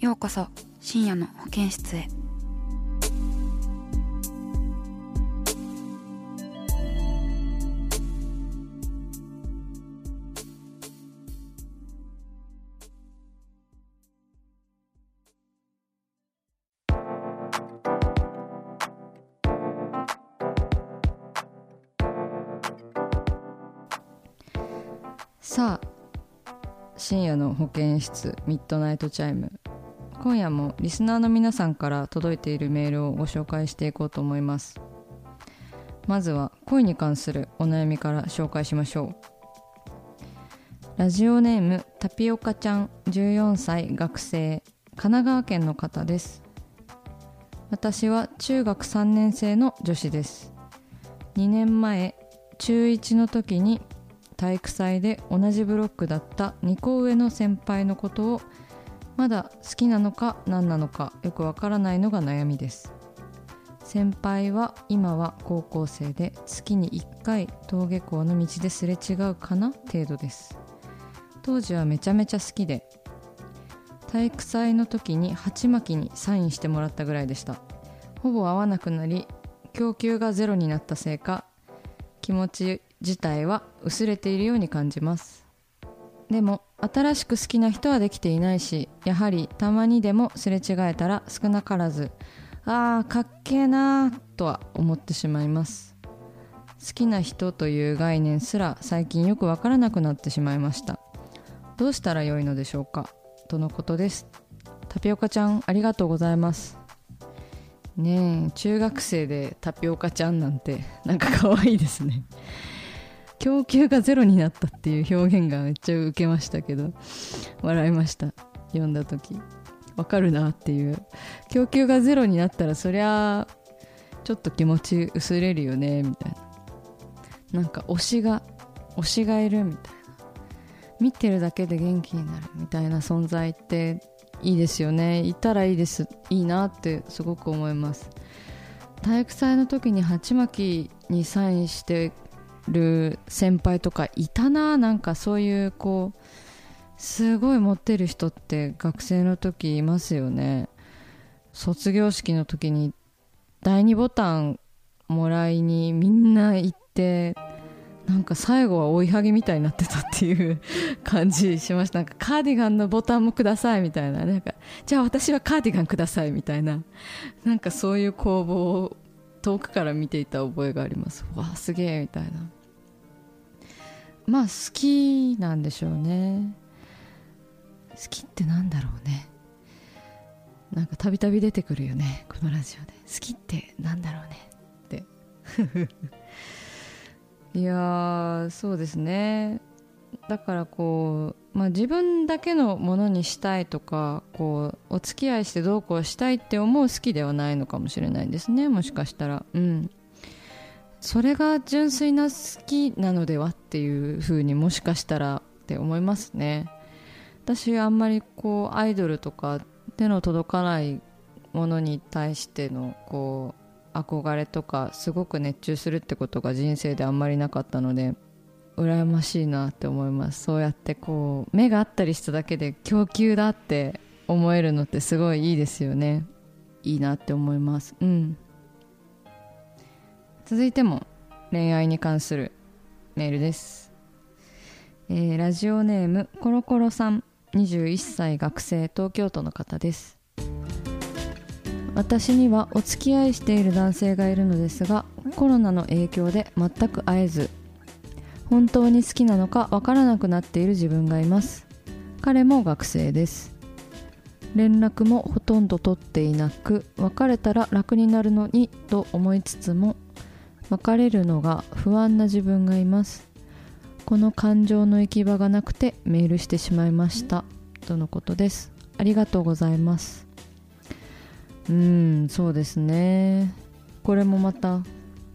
ようこそ深夜の保健室へ。さあ。深夜の保健室ミッドナイトチャイム。今夜もリスナーの皆さんから届いているメールをご紹介していこうと思います。まずは恋に関するお悩みから紹介しましょう。ラジオネームタピオカちゃん14歳学生神奈川県の方です。私は中学3年生の女子です。2年前中1の時に体育祭で同じブロックだった2個上の先輩のことをまだ好きなのか何なのかよくわからないのが悩みです。先輩は今は高校生で月に1回登下校の道ですれ違うかな？程度です。当時はめちゃめちゃ好きで体育祭の時に鉢巻きにサインしてもらったぐらいでした。ほぼ会わなくなり供給がゼロになったせいか気持ち自体は薄れているように感じます。でも新しく好きな人はできていないしやはりたまにでもすれ違えたら少なからずあーかっけえなーとは思ってしまいます。好きな人という概念すら最近よくわからなくなってしまいました。どうしたらよいのでしょうか？とのことです。タピオカちゃんありがとうございます。ねえ中学生でタピオカちゃんなんてなんか可愛いですね。供給がゼロになったっていう表現がめっちゃ受けましたけど笑いました。読んだ時。わかるなっていう。供給がゼロになったらそりゃちょっと気持ち薄れるよねみたいな。なんか推しが推しがいるみたいな。見てるだけで元気になるみたいな存在っていいですよね。いたらいいです。いいなってすごく思います。体育祭の時に鉢巻きにサインしてる先輩とかいたななんかそういうこうすごい持ってる人って学生の時いますよね。卒業式の時に第2ボタンもらいにみんな行ってなんか最後は追いはぎみたいになってたっていう感じしました。なんかカーディガンのボタンもくださいみたいな。なんかじゃあ私はカーディガンくださいみたいな。なんかそういう攻防遠くから見ていた覚えがあります。わあすげえみたいな。まあ好きなんでしょうね。好きってなんだろうね。なんかたびたび出てくるよねこのラジオで。好きってなんだろうね。って。いやーそうですね。だからこう、まあ、自分だけのものにしたいとかこうお付き合いしてどうこうしたいって思う好きではないのかもしれないですねもしかしたら。うん。それが純粋な好きなのではっていうふうにもしかしたらって思いますね。私あんまりこうアイドルとか手の届かないものに対してのこう憧れとかすごく熱中するってことが人生であんまりなかったので羨ましいなって思います。そうやってこう目があったりしただけで供給だって思えるのってすごいいいですよね。いいなって思います。うん。続いても恋愛に関するメールです、えーラジオネームコロコロさん。21歳学生東京都の方です。私にはお付き合いしている男性がいるのですがコロナの影響で全く会えず本当に好きなのかわからなくなっている自分がいます。彼も学生です。連絡もほとんど取っていなく別れたら楽になるのにと思いつつも別れるのが不安な自分がいます。この感情の行き場がなくてメールしてしまいました。とのことです。ありがとうございます。うんそうですね。これもまた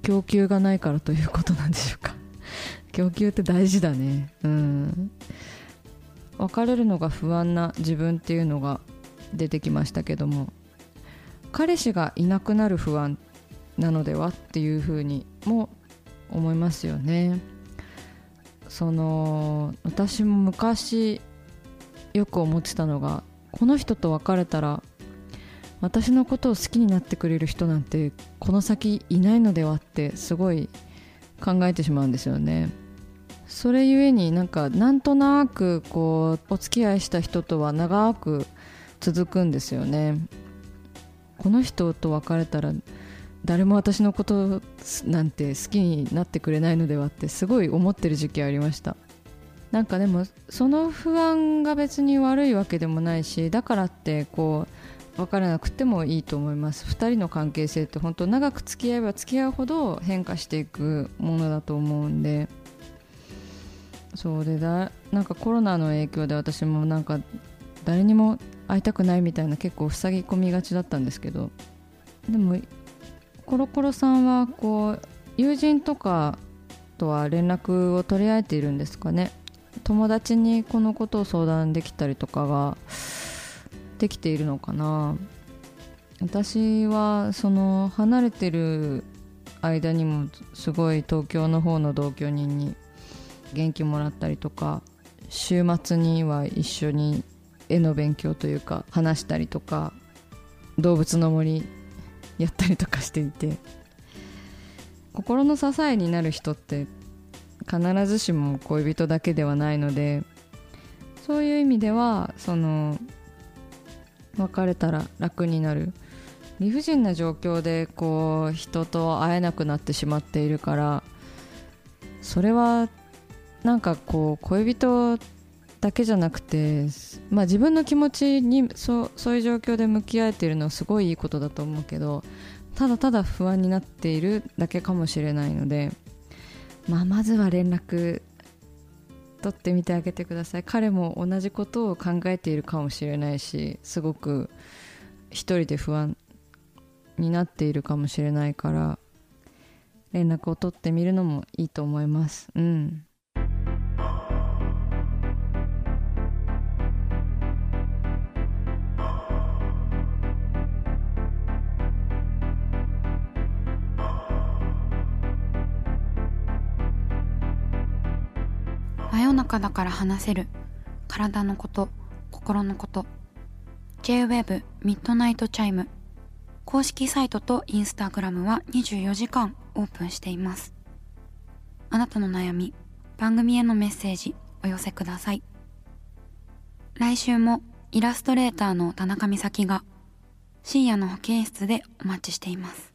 供給がないからということなんでしょうか。供給って大事だね。うん。別れるのが不安な自分っていうのが出てきましたけども彼氏がいなくなる不安なのではっていうふうにも思いますよね。その私も昔よく思ってたのがこの人と別れたら私のことを好きになってくれる人なんてこの先いないのではってすごい考えてしまうんですよね。それゆえになんかなんとなくこうお付き合いした人とは長く続くんですよね。この人と別れたら誰も私のことなんて好きになってくれないのではってすごい思ってる時期ありました。なんかでもその不安が別に悪いわけでもないしだからってこう分からなくてもいいと思います。2人の関係性って本当長く付き合えば付き合うほど変化していくものだと思うんで。そうでだなんかコロナの影響で私もなんか誰にも会いたくないみたいな結構塞ぎ込みがちだったんですけどでもコロコロさんはこう友人とかとは連絡を取り合えているんですかね？友達にこのことを相談できたりとかができているのかな？私はその離れてる間にもすごい東京の方の同居人に元気もらったりとか週末には一緒に絵の勉強というか話したりとか動物の森やったりとかしていて心の支えになる人って必ずしも恋人だけではないのでそういう意味ではその別れたら楽になる理不尽な状況でこう人と会えなくなってしまっているからそれはなんかこう恋人だけじゃなくて、まあ、自分の気持ちにそそういう状況で向き合えているのはすごいいいことだと思うけどただただ不安になっているだけかもしれないので、まあ、まずは連絡取ってみてあげてください。彼も同じことを考えているかもしれないしすごく一人で不安になっているかもしれないから連絡を取ってみるのもいいと思います。うん。真夜中だから話せる体のこと心のこと J-WAVE ミッドナイトチャイム公式サイトとインスタグラムは24時間オープンしていますあなたの悩み番組へのメッセージお寄せください来週もイラストレーターの田中美咲が深夜の保健室でお待ちしています